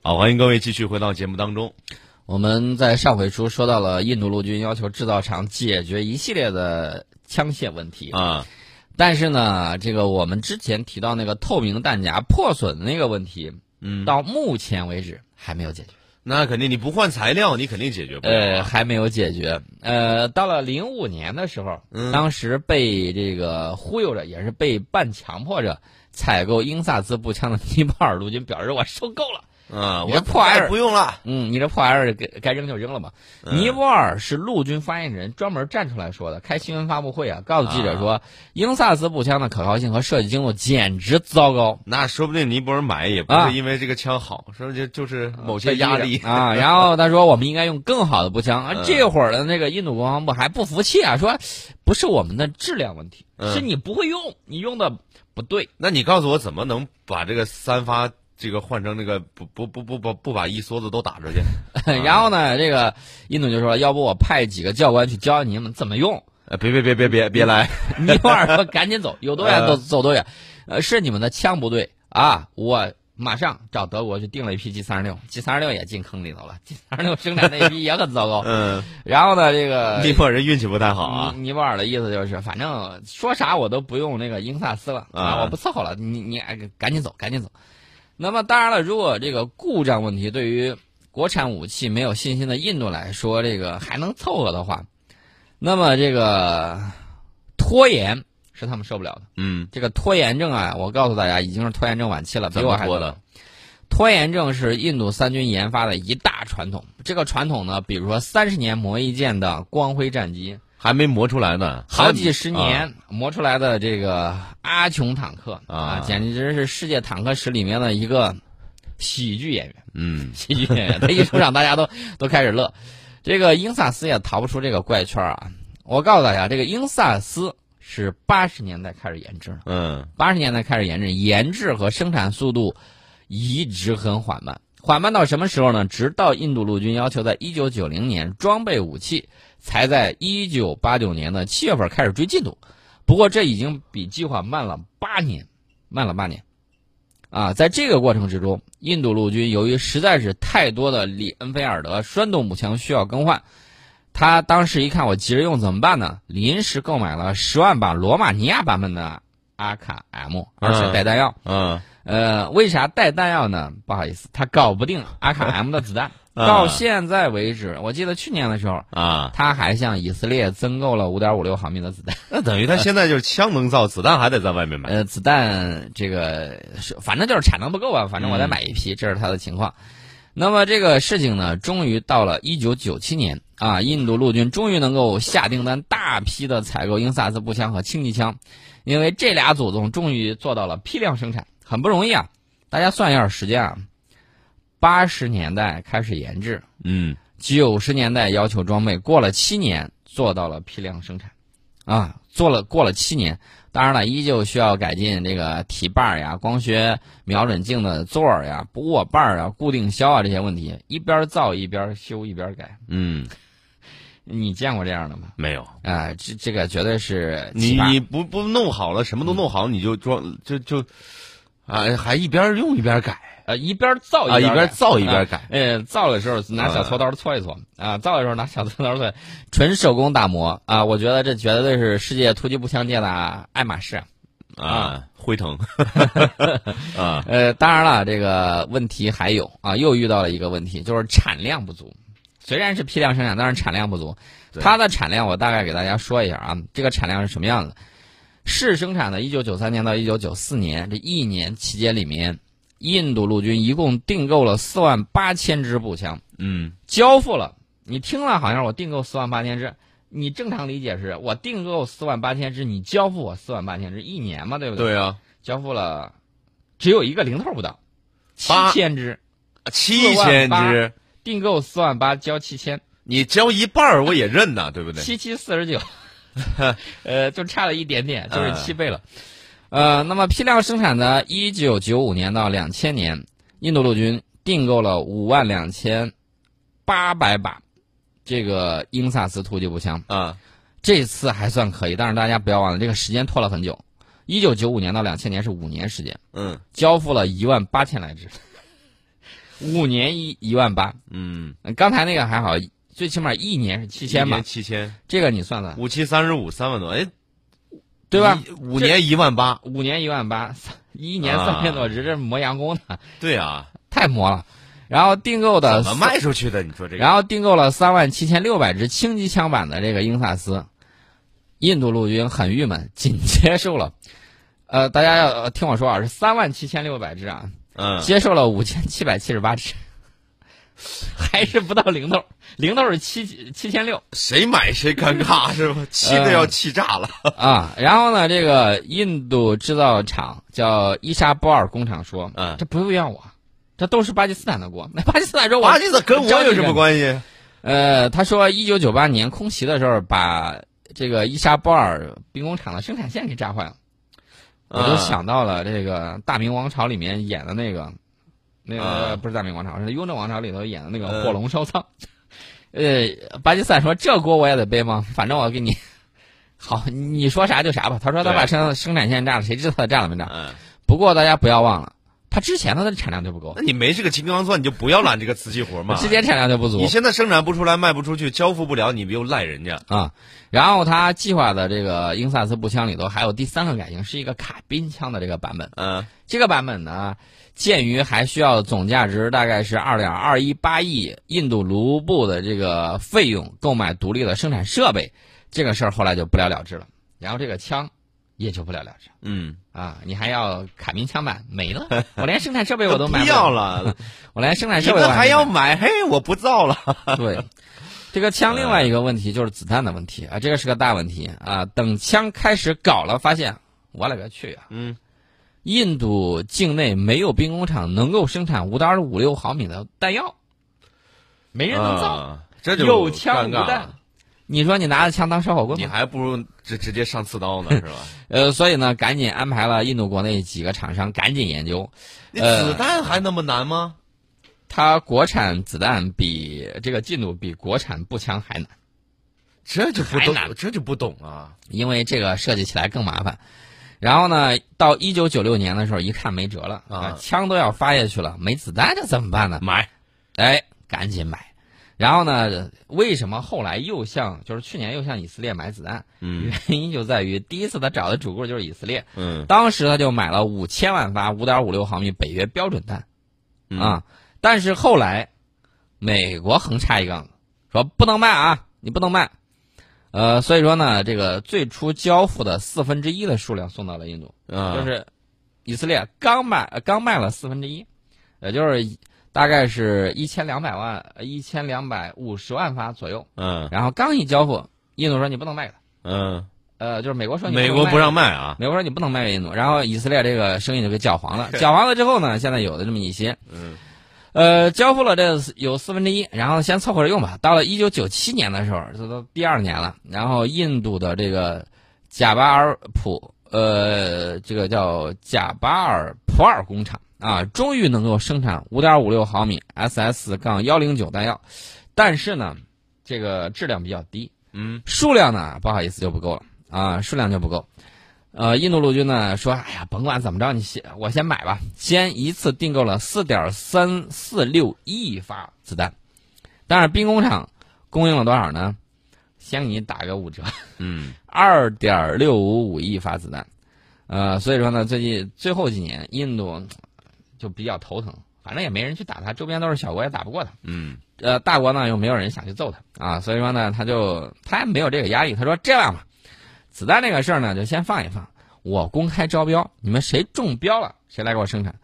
好，欢迎各位继续回到节目当中。我们在上回书说到了印度陆军要求制造厂解决一系列的枪械问题啊，但是呢，这个我们之前提到那个透明弹夹破损的那个问题，嗯，到目前为止还没有解决。那肯定，你不换材料，你肯定解决不了。呃，还没有解决。呃，到了零五年的时候，嗯当时被这个忽悠着，也是被半强迫着采购英萨斯步枪的 尼泊尔陆军表示：“我受够了。”啊，你我这破玩意儿不用了。嗯，你这破玩意儿该该扔就扔了吧。嗯尼泊尔是陆军发言人专门站出来说的，开新闻发布会啊，告诉记者说，英萨斯步枪的可靠性和设计精度简直糟糕。那说不定尼泊尔买也不啊是因为这个枪好，说就就是某些压力啊。然后他说，我们应该用更好的步枪。啊嗯，这会儿的那个印度国防部还不服气啊，说不是我们的质量问题，嗯是你不会用，你用的不对。那你告诉我怎么能把这个三发这个换成那个不不不不不不把一梭子都打出去？然后呢，这个印度就说，要不我派几个教官去教你们怎么用。呃，别别别别别别来！尼泊尔说赶紧走，有多远 走嗯走多远。呃，是你们的枪不对啊，我马上找德国去订了一批 G 三十六，G 三十六也进坑里头了，G 三十六生产那批也很糟糕。嗯，然后呢，这个尼泊尔人运气不太好啊。尼尼泊尔的意思就是，反正说啥我都不用那个英萨斯了啊我不伺候了，你你哎赶紧走，赶紧走。那么当然了，如果这个故障问题对于国产武器没有信心的印度来说，这个还能凑合的话，那么这个拖延是他们受不了的。嗯，这个拖延症啊，我告诉大家，已经是拖延症晚期了，比我还多拖的。拖延症是印度三军研发的一大传统。这个传统呢，比如说三十年磨一剑的光辉战机，还没磨出来呢，好几十啊年磨出来的这个阿琼坦克啊简直是世界坦克史里面的一个喜剧演员。嗯 喜剧演员，他一出场，大家都都开始乐。这个英萨斯也逃不出这个怪圈啊！我告诉大家，这个英萨斯是八十年代开始研制的。嗯八十年代开始研制，研制和生产速度一直很缓慢，缓慢到什么时候呢？直到印度陆军要求在一九九零年装备武器，才在一九八九年的七月份开始追进度。不过这已经比计划慢了八年，慢了八年。啊，在这个过程之中，印度陆军由于实在是太多的里恩菲尔德栓动步枪需要更换，他当时一看我急着用怎么办呢？临时购买了十万把罗马尼亚版本的阿卡 M，而且带弹药。嗯呃，为啥带弹药呢？不好意思，他搞不定阿卡 M 的子弹。啊到现在为止，我记得去年的时候，啊，他还向以色列增购了五点五六毫米的子弹。那等于他现在就是枪能造，子弹还得在外面买。呃，子弹这个是反正就是产能不够啊，反正我再买一批，这是他的情况。那么这个事情呢，终于到了一九九七年啊，印度陆军终于能够下订单，大批的采购英萨斯步枪和轻机枪，因为这俩祖宗终于做到了批量生产，很不容易啊。大家算一下时间啊，八十年代开始研制，嗯九十年代要求装备，过了七年做到了批量生产，啊，做了过了七年，当然了，依旧需要改进这个体把儿呀、光学瞄准镜的座儿呀、握把儿啊、固定销啊这些问题，一边造一边修一边改。嗯，你见过这样的吗？没有。啊、这这个绝对是你你不不弄好了，什么都弄好，你就装就就，啊，还一边用一边改呃一边造啊，一边造一边啊改。呃，造的时候拿小锉刀搓一搓啊，造的时候拿小锉刀搓，纯手工打磨啊，我觉得这绝对是世界突击步枪界的爱马仕。啊，辉腾 啊，呃，当然了，这个问题还有啊，又遇到了一个问题，就是产量不足。虽然是批量生产，但是产量不足。它的产量我大概给大家说一下啊，这个产量是什么样子？试生产的1993年到1994年这一年期间里面，印度陆军一共订购了4万八千支步枪，嗯。交付了。你听了好像我订购4万八千支，你正常理解是我订购4万八千支，你交付我4万八千支，一年嘛，对不对？对啊，交付了，只有一个零头不到，七八千支，七千支，订购四万八，交七千，你交一半儿我也认呐，对不对？七七四十九，呃，就差了一点点，就是嗯七倍了。呃，那么批量生产的，一九九五年到两千年，印度陆军订购了五万两千八百把这个英萨斯突击步枪，啊，这次还算可以，但是大家不要忘了，这个时间拖了很久。一九九五年到两千年是五年时间，嗯，交付了一万八千来支。五年一一万八。嗯，刚才那个还好，最起码一年是七千吧？七千，这个你算算，五七三十五，三万多，哎，对吧？五年一万八，五年一万八，三 一年三千多，这这磨洋工的，对啊，太磨了。然后订购的怎么卖出去的？你说这个？然后订购了三万七千六百支轻机枪版的这个英萨斯，印度陆军很郁闷，仅接受了，呃，大家要听我说啊，是三万七千六百支啊，嗯，接受了五千七百七十八支，还是不到零头，零头是七七千六谁买谁尴尬是吧？气的要气炸了。啊。然后呢，这个印度制造厂叫伊莎波尔工厂说，嗯这不用怨我，这都是巴基斯坦的锅。那巴基斯坦说我巴基斯坦跟我有什么关系？呃，他说，一九九八年空袭的时候，把这个伊莎波尔兵工厂的生产线给炸坏了。我就啊想到了这个《大明王朝》里面演的那个，那个、啊不是《大明王朝》，是《雍正王朝》里头演的那个嗯火龙烧仓。呃，巴基斯坦说这锅我也得背吗？反正我给你，好，你说啥就啥吧。他说他把生生产线炸了，谁知道他炸了没炸？嗯，不过大家不要忘了，他之前他的产量就不够那，你没这个金刚钻，你就不要揽这个瓷器活嘛。之前产量就不足。你现在生产不出来，卖不出去，交付不了，你又赖人家。啊，然后他计划的这个英萨斯步枪里头还有第三个改型，是一个卡宾枪的这个版本。嗯这个版本呢，鉴于还需要总价值大概是二点二一八亿印度卢布的这个费用购买独立的生产设备，这个事儿后来就不了了之了。然后这个枪也就不了了之嗯，啊，你还要卡宾枪版没了，我连生产设备我都买不不要，了，我连生产设备我们还要买买？嘿，我不造了。对，这个枪另外一个问题就是子弹的问题啊，这个是个大问题啊。等枪开始搞了，发现我勒个去啊！嗯，印度境内没有兵工厂能够生产五点五六毫米的弹药，没人能造，啊这就有枪无弹。你说你拿着枪当烧火棍你？还不如直直接上刺刀呢，是吧？呃，所以呢，赶紧安排了印度国内几个厂商赶紧研究，你呃子弹还那么难吗？它国产子弹比这个进度比国产步枪还难。这就不懂这就不懂啊。因为这个设计起来更麻烦。然后呢，到一九九六年的时候，一看没辙了啊枪都要发下去了，没子弹这怎么办呢？买，哎，赶紧买。然后呢，为什么后来又向就是去年又向以色列买子弹？嗯原因就在于第一次他找的主顾就是以色列，嗯当时他就买了五千万发五点五六毫米北约标准弹嗯啊。但是后来，美国横插一杠子，说不能卖啊，你不能卖。呃，所以说呢，这个最初交付的四分之一的数量送到了印度，嗯，就是以色列刚卖呃刚卖了四分之一，也就是大概是一千两百万一千两百五十万发左右。嗯然后刚一交付，印度说你不能卖了，嗯，呃，就是美国说你美国不让卖啊。美国说你不能卖给印度，然后以色列这个生意就给搅黄了。搅黄了之后呢，现在有的这么一些，嗯呃，交付了这有四分之一，然后先凑合着用吧。到了一九九七年的时候，这都第二年了，然后印度的这个贾巴尔普，呃，这个叫贾巴尔普尔工厂啊，终于能够生产五点五六毫米 SS 杠幺零九弹药，但是呢，这个质量比较低，嗯数量呢，不好意思就不够了啊，数量就不够。呃，印度陆军呢说，哎呀，甭管怎么着，你先我先买吧，先一次订购了四点三四六亿发子弹，但是兵工厂供应了多少呢？先给你打个五折，嗯 二点六五五亿发子弹。呃，所以说呢，最近最后几年，印度嗯就比较头疼，反正也没人去打他，周边都是小国，也打不过他。嗯呃，大国呢又没有人想去揍他啊，所以说呢，他就他也没有这个压力。他说这样吧，子弹这个事儿呢就先放一放，我公开招标，你们谁中标了，谁来给我生产。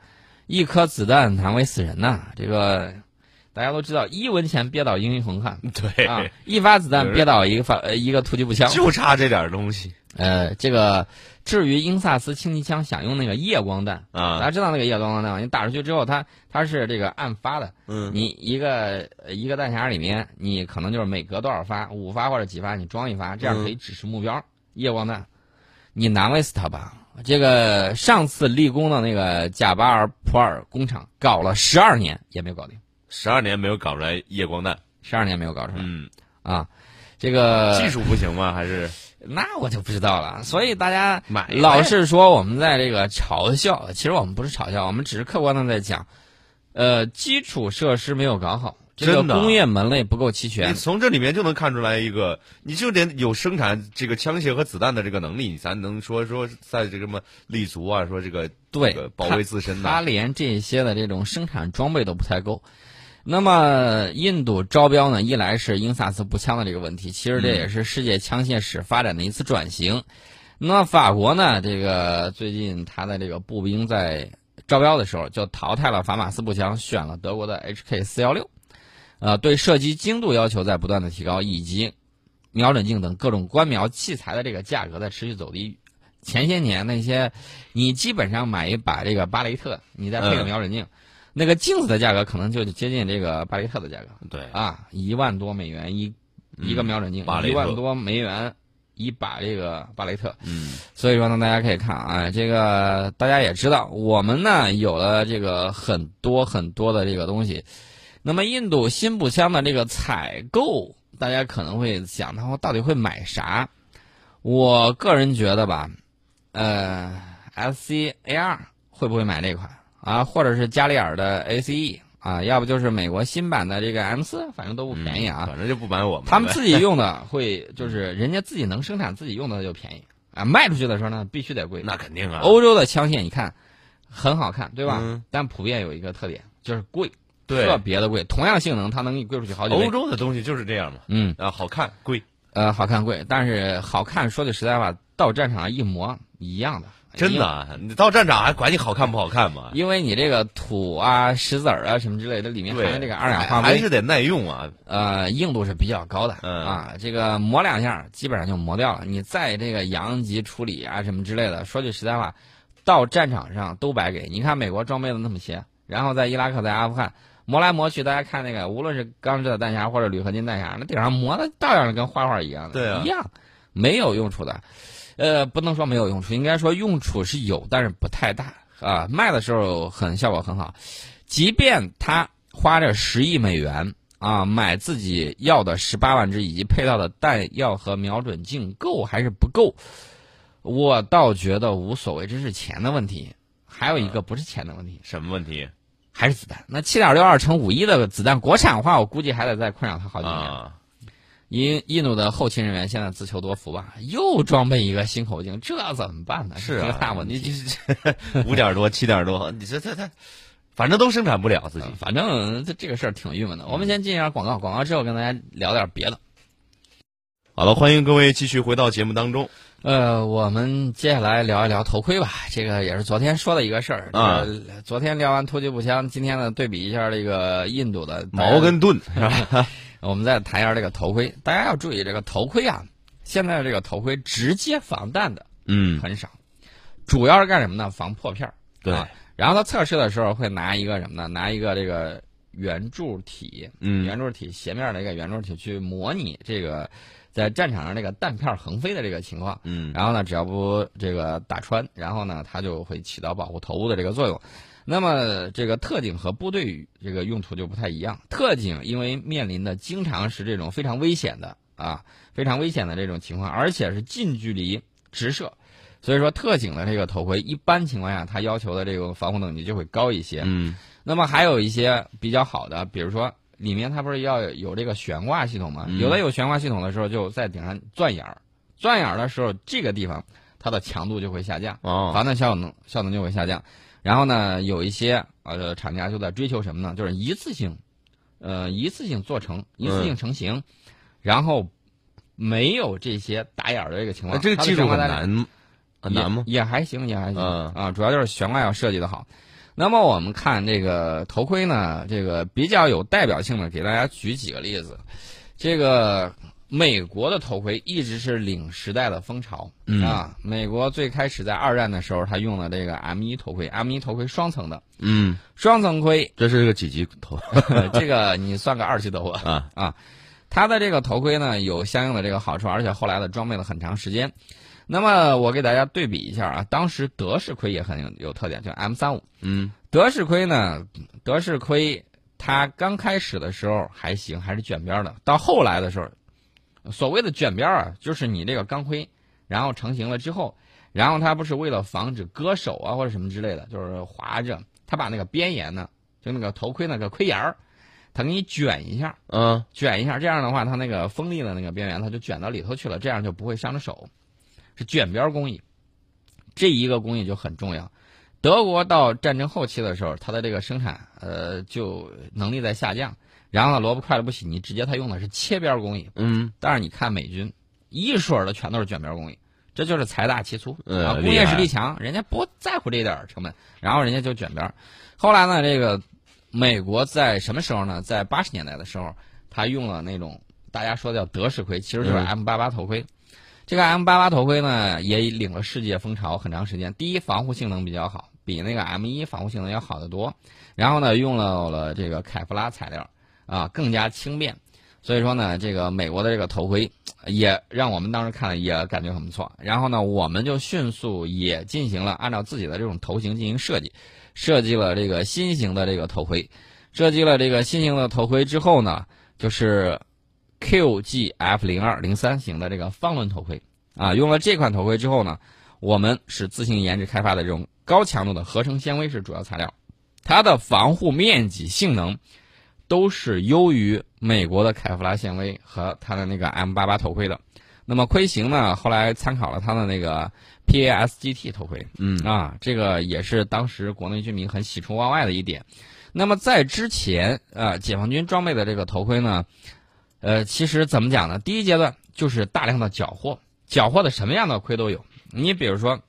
一颗子弹难为死人呐，这个大家都知道，一文钱憋倒英雄汉 对，啊，一发子弹憋倒一个发呃一个突击步枪。就差这点东西呃，这个至于英萨斯轻机枪想用那个夜光弹，大啊。家知道那个夜光弹吗？你打出去之后，它它是这个暗发的。嗯你一个呃一个弹匣里面，你可能就是每隔多少发，五发或者几发，你装一发，这样可以指示目标。夜光弹，你难为死他吧？这个上次立功的那个贾巴尔普尔工厂搞了十二年也没有搞定，十二年没有搞出来夜光弹，十二年没有搞出来、嗯，啊。这个技术不行吗？还是那我就不知道了。所以大家老是说我们在这个嘲笑，其实我们不是嘲笑，我们只是客观的在讲。呃，基础设施没有搞好，这个工业门类不够齐全你全。从这里面就能看出来一个，你就得有生产这个枪械和子弹的这个能力，你才能说说在这个什么立足啊，说这个对这个保卫自身啊他。他。连这些的这种生产装备都不太够。那么，印度招标呢，一来是英萨斯步枪的这个问题，其实这也是世界枪械史发展的一次转型。那么法国呢，这个最近他的这个步兵在招标的时候就淘汰了法马斯步枪，选了德国的 HK 四幺六，呃，对射击精度要求在不断的提高，以及瞄准镜等各种观瞄器材的这个价格在持续走低。前些年那些，你基本上买一把这个巴雷特，你再配个嗯瞄准镜，那个镜子的价格可能就接近这个巴雷特的价格对，啊，一万多美元一一个瞄准镜，一万多美元一把这个巴雷特。嗯所以说呢，大家可以看啊，这个大家也知道，我们呢有了这个很多很多的这个东西。那么印度新步枪的这个采购，大家可能会想，他到底会买啥？我个人觉得吧，呃，SCAR 会不会买这款啊？或者是加利尔的 ACE 啊？要不就是美国新版的这个 M 四，反正都不便宜啊。反正就不买我们。他们自己用的会就是人家自己能生产自己用的就便宜啊，卖出去的时候呢必须得贵。那肯定啊，欧洲的枪械你看很好看，对吧？嗯但普遍有一个特点就是贵，对特别的贵。同样性能，它能给你贵出去好几倍欧。洲的东西就是这样嘛，嗯，啊，好看贵，呃，好看贵，但是好看，说句实在话，到战场上一模一样的，真的啊，你到战场还管你好看不好看吗？因为你这个土啊、石子儿啊什么之类的，里面含，的这个二氧化硅，还是得耐用啊。呃，硬度是比较高的、嗯啊。这个磨两下，基本上就磨掉了。你再这个阳极处理啊什么之类的，说句实在话，到战场上都白给。你看美国装备的那么些，然后在伊拉克、在阿富汗磨来磨去，大家看那个，无论是钢制的弹匣或者铝合金弹匣，那顶上磨的照样跟画画一样的，对啊一样没有用处的。呃，不能说没有用处，应该说用处是有，但是不太大啊。卖的时候很效果很好，即便他花着十亿美元啊买自己要的十八万支以及配套的弹药和瞄准镜够还是不够，我倒觉得无所谓，这是钱的问题。还有一个不是钱的问题，什么问题还是子弹。那七点六二乘五一的子弹国产化，我估计还得再困扰他好几年。啊？印印度的后勤人员现在自求多福吧，又装备一个新口径，这怎么办呢？是啊，这个大问你题。这 五点多七点多，你这这这，反正都生产不了自己。反正这这个事儿挺郁闷的。我们先进一下广告，广告之后跟大家聊点别的。好了，欢迎各位继续回到节目当中。呃，我们接下来聊一聊头盔吧。这个也是昨天说的一个事儿。啊这个昨天聊完突击步枪，今天呢对比一下这个印度的矛跟盾 是吧？我们再谈一下这个头盔。大家要注意，这个头盔啊，现在这个头盔直接防弹的嗯，很少，主要是干什么呢？防破片儿。对啊然后他测试的时候会拿一个什么呢？拿一个这个圆柱体，嗯圆柱体斜面的一个圆柱体去模拟这个在战场上这个弹片横飞的这个情况。嗯然后呢，只要不这个打穿，然后呢，它就会起到保护头部的这个作用。那么这个特警和部队这个用途就不太一样。特警因为面临的经常是这种非常危险的啊，非常危险的这种情况，而且是近距离直射，所以说特警的这个头盔一般情况下它要求的这个防护等级就会高一些。嗯那么还有一些比较好的，比如说里面它不是要有这个悬挂系统吗？嗯有的有悬挂系统的时候，就在顶上钻眼儿，钻眼儿的时候，这个地方它的强度就会下降，哦防弹效能效能就会下降。然后呢，有一些呃厂家就在追求什么呢？就是一次性，呃一次性做成，一次性成型，然后没有这些打眼儿的这个情况。这个技术很难很难吗？也也还行，也还行、嗯啊，主要就是悬挂要设计的好。那么我们看这个头盔呢，这个比较有代表性的，给大家举几个例子。这个美国的头盔一直是领时代的风潮、嗯啊。美国最开始在二战的时候，他用了这个 M 一头盔，M 一头盔双层的，嗯，双层盔，这是个几级头 这个你算个二级头啊。啊？它的这个头盔呢有相应的这个好处，而且后来的装备了很长时间。那么我给大家对比一下啊，当时德式盔也很有有特点，就 M 三五。嗯德式盔呢，德式盔它刚开始的时候还行，还是卷边的。到后来的时候，所谓的卷边啊，就是你这个钢盔，然后成型了之后，然后它不是为了防止割手啊或者什么之类的，就是划着，它把那个边沿呢就那个头盔那个盔沿儿，它给你卷一下，嗯卷一下，这样的话，它那个锋利的那个边缘，它就卷到里头去了，这样就不会伤着手。是卷边工艺，这一个工艺就很重要。德国到战争后期的时候，它的这个生产呃就能力在下降，然后呢，萝卜快了不洗，你直接他用的是切边工艺。嗯但是你看美军，一水儿的全都是卷边工艺，这就是财大气粗嗯啊，工业实力强，人家不在乎这点儿成本，然后人家就卷边儿。后来呢，这个美国在什么时候呢？在八十年代的时候，他用了那种大家说的叫德式盔，其实就是嗯 M 八八头盔。这个 M 八八头盔呢，也领了世界风潮很长时间。第一，防护性能比较好，比那个 M 一防护性能要好得多。然后呢，用了了这个凯夫拉材料，啊，更加轻便。所以说呢，这个美国的这个头盔也让我们当时看了也感觉很不错。然后呢，我们就迅速也进行了按照自己的这种头型进行设计，设计了这个新型的这个头盔。设计了这个新型的头盔之后呢，就是 QGF 零二零三型的这个方轮头盔啊。用了这款头盔之后呢，我们是自行研制开发的这种高强度的合成纤维是主要材料，它的防护面积、性能都是优于美国的凯夫拉纤维和它的那个 M 八八头盔的。那么盔型呢，后来参考了它的那个 PASGT 头盔，嗯啊，这个也是当时国内军民很喜出望外的一点。那么在之前，呃，解放军装备的这个头盔呢，呃，其实怎么讲呢？第一阶段就是大量的缴获，缴获的什么样的盔都有。你比如说，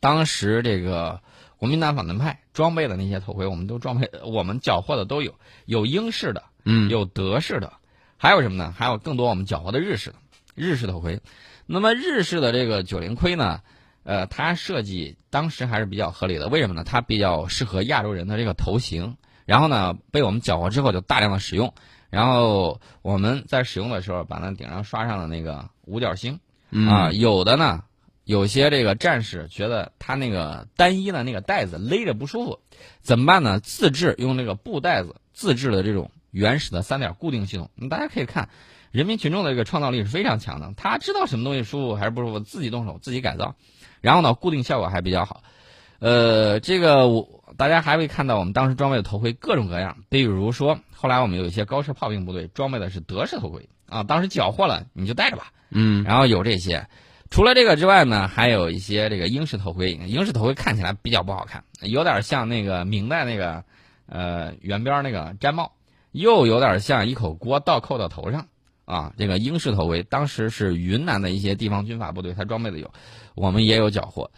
当时这个国民党反动派装备的那些头盔，我们都装备，我们缴获的都有，有英式的，嗯有德式的，还有什么呢？还有更多我们缴获的日式的日式头盔。那么日式的这个九零盔呢，呃，它设计当时还是比较合理的。为什么呢？它比较适合亚洲人的这个头型，然后呢，被我们缴获之后就大量的使用。然后我们在使用的时候，把那顶上刷上了那个五角星嗯啊。有的呢，有些这个战士觉得他那个单一的那个带子勒着不舒服，怎么办呢？自制用那个布袋子自制的这种原始的三点固定系统。大家可以看，人民群众的这个创造力是非常强的，他知道什么东西舒服还是不舒服，自己动手自己改造，然后呢，固定效果还比较好。呃，这个我大家还会看到我们当时装备的头盔各种各样，比如说后来我们有一些高射炮兵部队装备的是德式头盔啊，当时缴获了你就带着吧，嗯然后有这些。除了这个之外呢，还有一些这个英式头盔。英式头盔看起来比较不好看，有点像那个明代那个呃圆边那个毡帽，又有点像一口锅倒扣到头上啊。这个英式头盔当时是云南的一些地方军阀部队，它装备的有，我们也有缴获。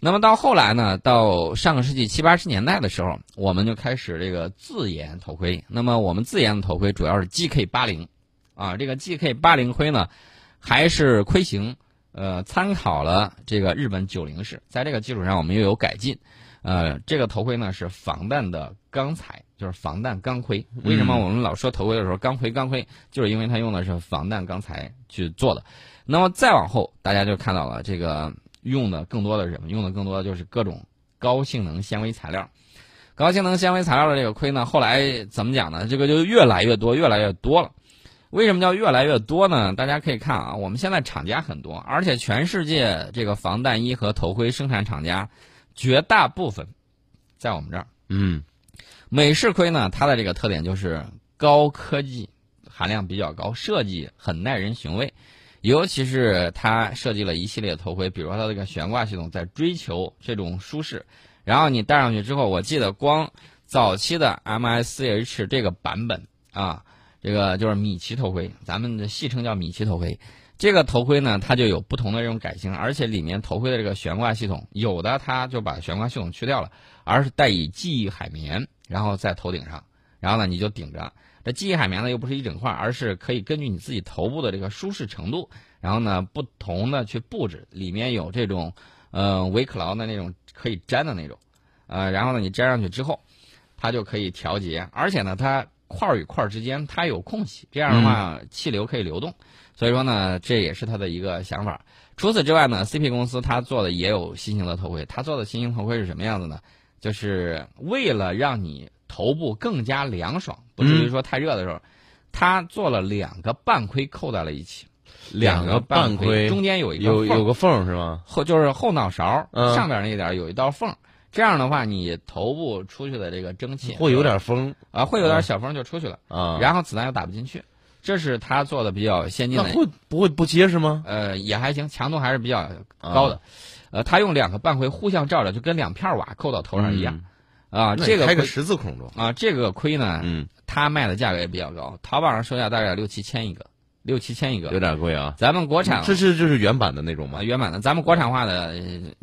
那么到后来呢，到上个世纪七八十年代的时候，我们就开始这个自研头盔。那么我们自研的头盔主要是 GK 八零，啊，这个 GK 八零盔呢，还是盔型，呃，参考了这个日本九零式，在这个基础上我们又有改进。呃，这个头盔呢是防弹的钢材，就是防弹钢盔。为什么我们老说头盔的时候钢盔钢盔，就是因为它用的是防弹钢材去做的。那么再往后，大家就看到了这个用的更多的是什么？用的更多的就是各种高性能纤维材料。高性能纤维材料的这个盔呢，后来怎么讲呢？这个就越来越多，越来越多了。为什么叫越来越多呢？大家可以看啊，我们现在厂家很多，而且全世界这个防弹衣和头盔生产厂家绝大部分在我们这儿。嗯美式盔呢，它的这个特点就是高科技含量比较高，设计很耐人寻味。尤其是它设计了一系列头盔，比如说它这个悬挂系统，在追求这种舒适。然后你戴上去之后，我记得光早期的 MICH 这个版本啊，这个就是米奇头盔，咱们的戏称叫米奇头盔。这个头盔呢，它就有不同的这种改型，而且里面头盔的这个悬挂系统，有的它就把悬挂系统去掉了，而是带以记忆海绵，然后在头顶上，然后呢你就顶着。这记忆海绵呢又不是一整块，而是可以根据你自己头部的这个舒适程度，然后呢不同的去布置。里面有这种呃维克劳的那种可以粘的那种，呃，然后呢你粘上去之后，它就可以调节，而且呢它块儿与块儿之间它有空隙，这样的话气流可以流动。所以说呢，这也是它的一个想法。除此之外呢，CP 公司它做的也有新型的头盔。它做的新型头盔是什么样子呢？就是为了让你头部更加凉爽，不至于说太热的时候，它做了两个半盔扣在了一起。两个半半盔中间有一个有有个缝儿是吗？后就是后脑勺、嗯上边那一点儿有一道缝儿，这样的话，你头部出去的这个蒸汽会有点风啊，会有点小风就出去了，啊，然后子弹又打不进去，这是他做的比较先进的。那会不会不结实吗？呃，也还行，强度还是比较高的。呃，他用两个半盔互相照着，就跟两片瓦扣到头上一样。啊，这个开个十字孔中啊，这个盔呢，嗯，它卖的价格也比较高，淘宝上售价大概六七千一个，六七千一个，有点贵啊。咱们国产这是就是原版的那种吗？原版的，咱们国产化的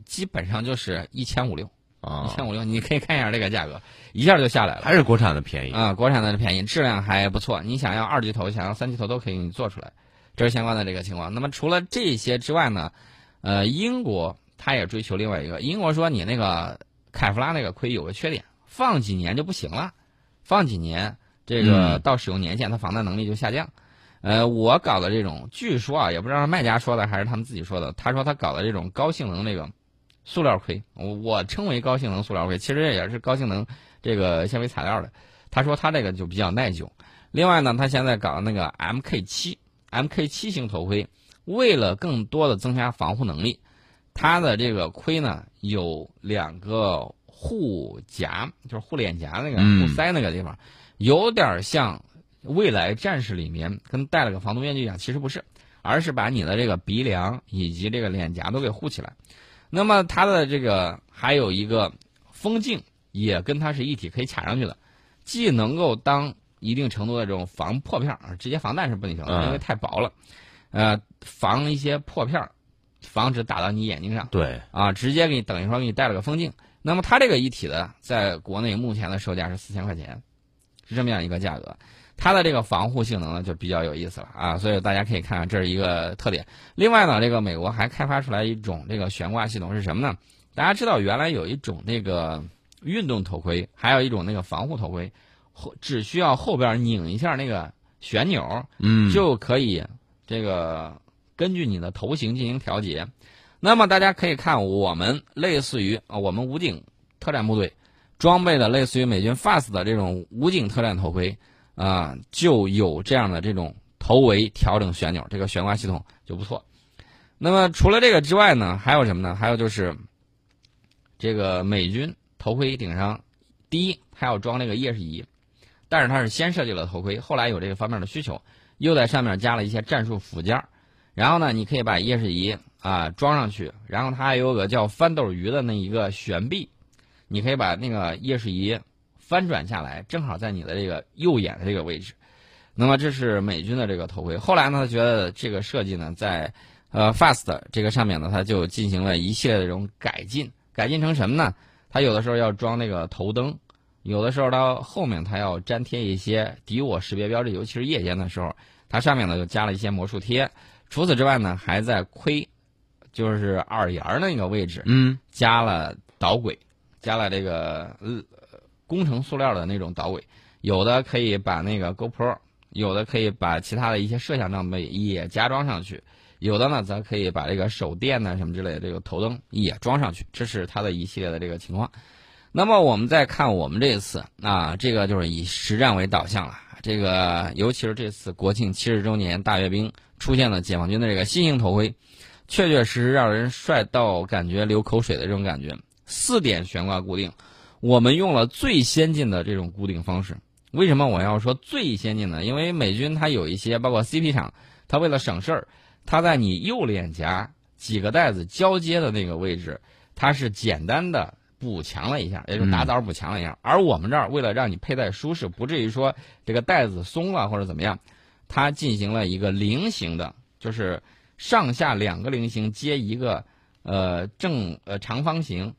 基本上就是一千五六啊，一千五六，你可以看一下这个价格，一下就下来了。还是国产的便宜啊，国产的便宜，质量还不错。你想要二级头，想要三级头都可以给你做出来，这是相关的这个情况。那么除了这些之外呢，呃，英国它也追求另外一个，英国说你那个凯夫拉那个盔有个缺点。放几年就不行了，放几年，这个到使用年限，它防弹能力就下降。呃，我搞的这种，据说啊，也不知道是卖家说的还是他们自己说的。他说他搞的这种高性能那个塑料盔，我我称为高性能塑料盔，其实也是高性能这个纤维材料的。他说他这个就比较耐久。另外呢，他现在搞的那个 MK 七 MK 七型头盔，为了更多的增加防护能力，它的这个盔呢有两个。护夹就是护脸颊那个护腮那个地方，有点像未来战士里面跟戴了个防毒面具一样，其实不是，而是把你的这个鼻梁以及这个脸颊都给护起来。那么它的这个还有一个风镜，也跟它是一体可以卡上去的，既能够当一定程度的这种防破片儿，直接防弹是不行的，因为太薄了，呃，防一些破片儿，防止打到你眼睛上。对，啊，直接给你等于说给你带了个风镜。那么它这个一体的，在国内目前的售价是四千块钱，是这么样一个价格。它的这个防护性能呢，就比较有意思了啊，所以大家可以看看，这是一个特点。另外呢，这个美国还开发出来一种这个悬挂系统是什么呢？大家知道原来有一种那个运动头盔，还有一种那个防护头盔，后只需要后边拧一下那个旋钮，嗯，就可以这个根据你的头型进行调节。那么大家可以看，我们类似于啊，我们武警特战部队装备的类似于美军 FAST 的这种武警特战头盔啊，就有这样的这种头围调整旋钮，这个悬挂系统就不错。那么除了这个之外呢，还有什么呢？还有就是这个美军头盔顶上，第一它要装那个夜视仪，但是它是先设计了头盔，后来有这个方面的需求，又在上面加了一些战术附件然后呢，你可以把夜视仪。啊，装上去，然后它还有个叫翻斗鱼的那一个悬臂，你可以把那个夜视仪翻转下来，正好在你的这个右眼的这个位置。那么这是美军的这个头盔。后来呢，他觉得这个设计呢，在呃 FAST 这个上面呢，他就进行了一系列的这种改进。改进成什么呢？他有的时候要装那个头灯，有的时候到后面他要粘贴一些敌我识别标志，尤其是夜间的时候，它上面呢就加了一些魔术贴。除此之外呢，还在盔。就是耳沿那个位置，嗯，加了导轨，加了这个呃工程塑料的那种导轨，有的可以把那个 GoPro，有的可以把其他的一些摄像装备也加装上去，有的呢则可以把这个手电呢什么之类的这个头灯也装上去，这是它的一系列的这个情况。那么我们再看我们这一次，啊，这个就是以实战为导向了，这个尤其是这次国庆七十周年大阅兵出现了解放军的这个新型头盔。确确实实让人帅到感觉流口水的这种感觉，四点悬挂固定，我们用了最先进的这种固定方式。为什么我要说最先进呢？因为美军它有一些，包括 CP 厂，它为了省事儿，它在你右脸颊几个袋子交接的那个位置，它是简单的补强了一下，也就打枣补强了一下。而我们这儿为了让你佩戴舒适，不至于说这个袋子松了或者怎么样，它进行了一个菱形的，就是。上下两个菱形接一个，呃正呃长方形，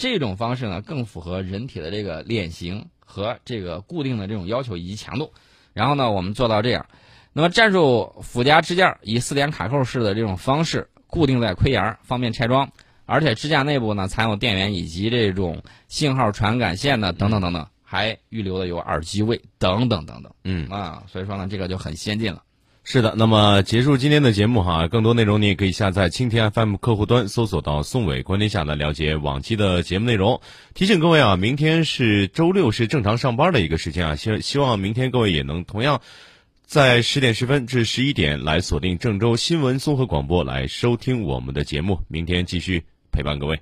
这种方式呢更符合人体的这个脸型和这个固定的这种要求以及强度。然后呢，我们做到这样。那么战术附加支架以四点卡扣式的这种方式固定在盔沿，方便拆装。而且支架内部呢藏有电源以及这种信号传感线呢等等等等，还预留的有耳机位等等等等。嗯啊，所以说呢，这个就很先进了。是的，那么结束今天的节目哈，更多内容你也可以下载蜻蜓 FM 客户端，搜索到宋伟观天下来了解往期的节目内容。提醒各位啊，明天是周六，是正常上班的一个时间啊，希希望明天各位也能同样在十点十分至十一点来锁定郑州新闻综合广播来收听我们的节目，明天继续陪伴各位。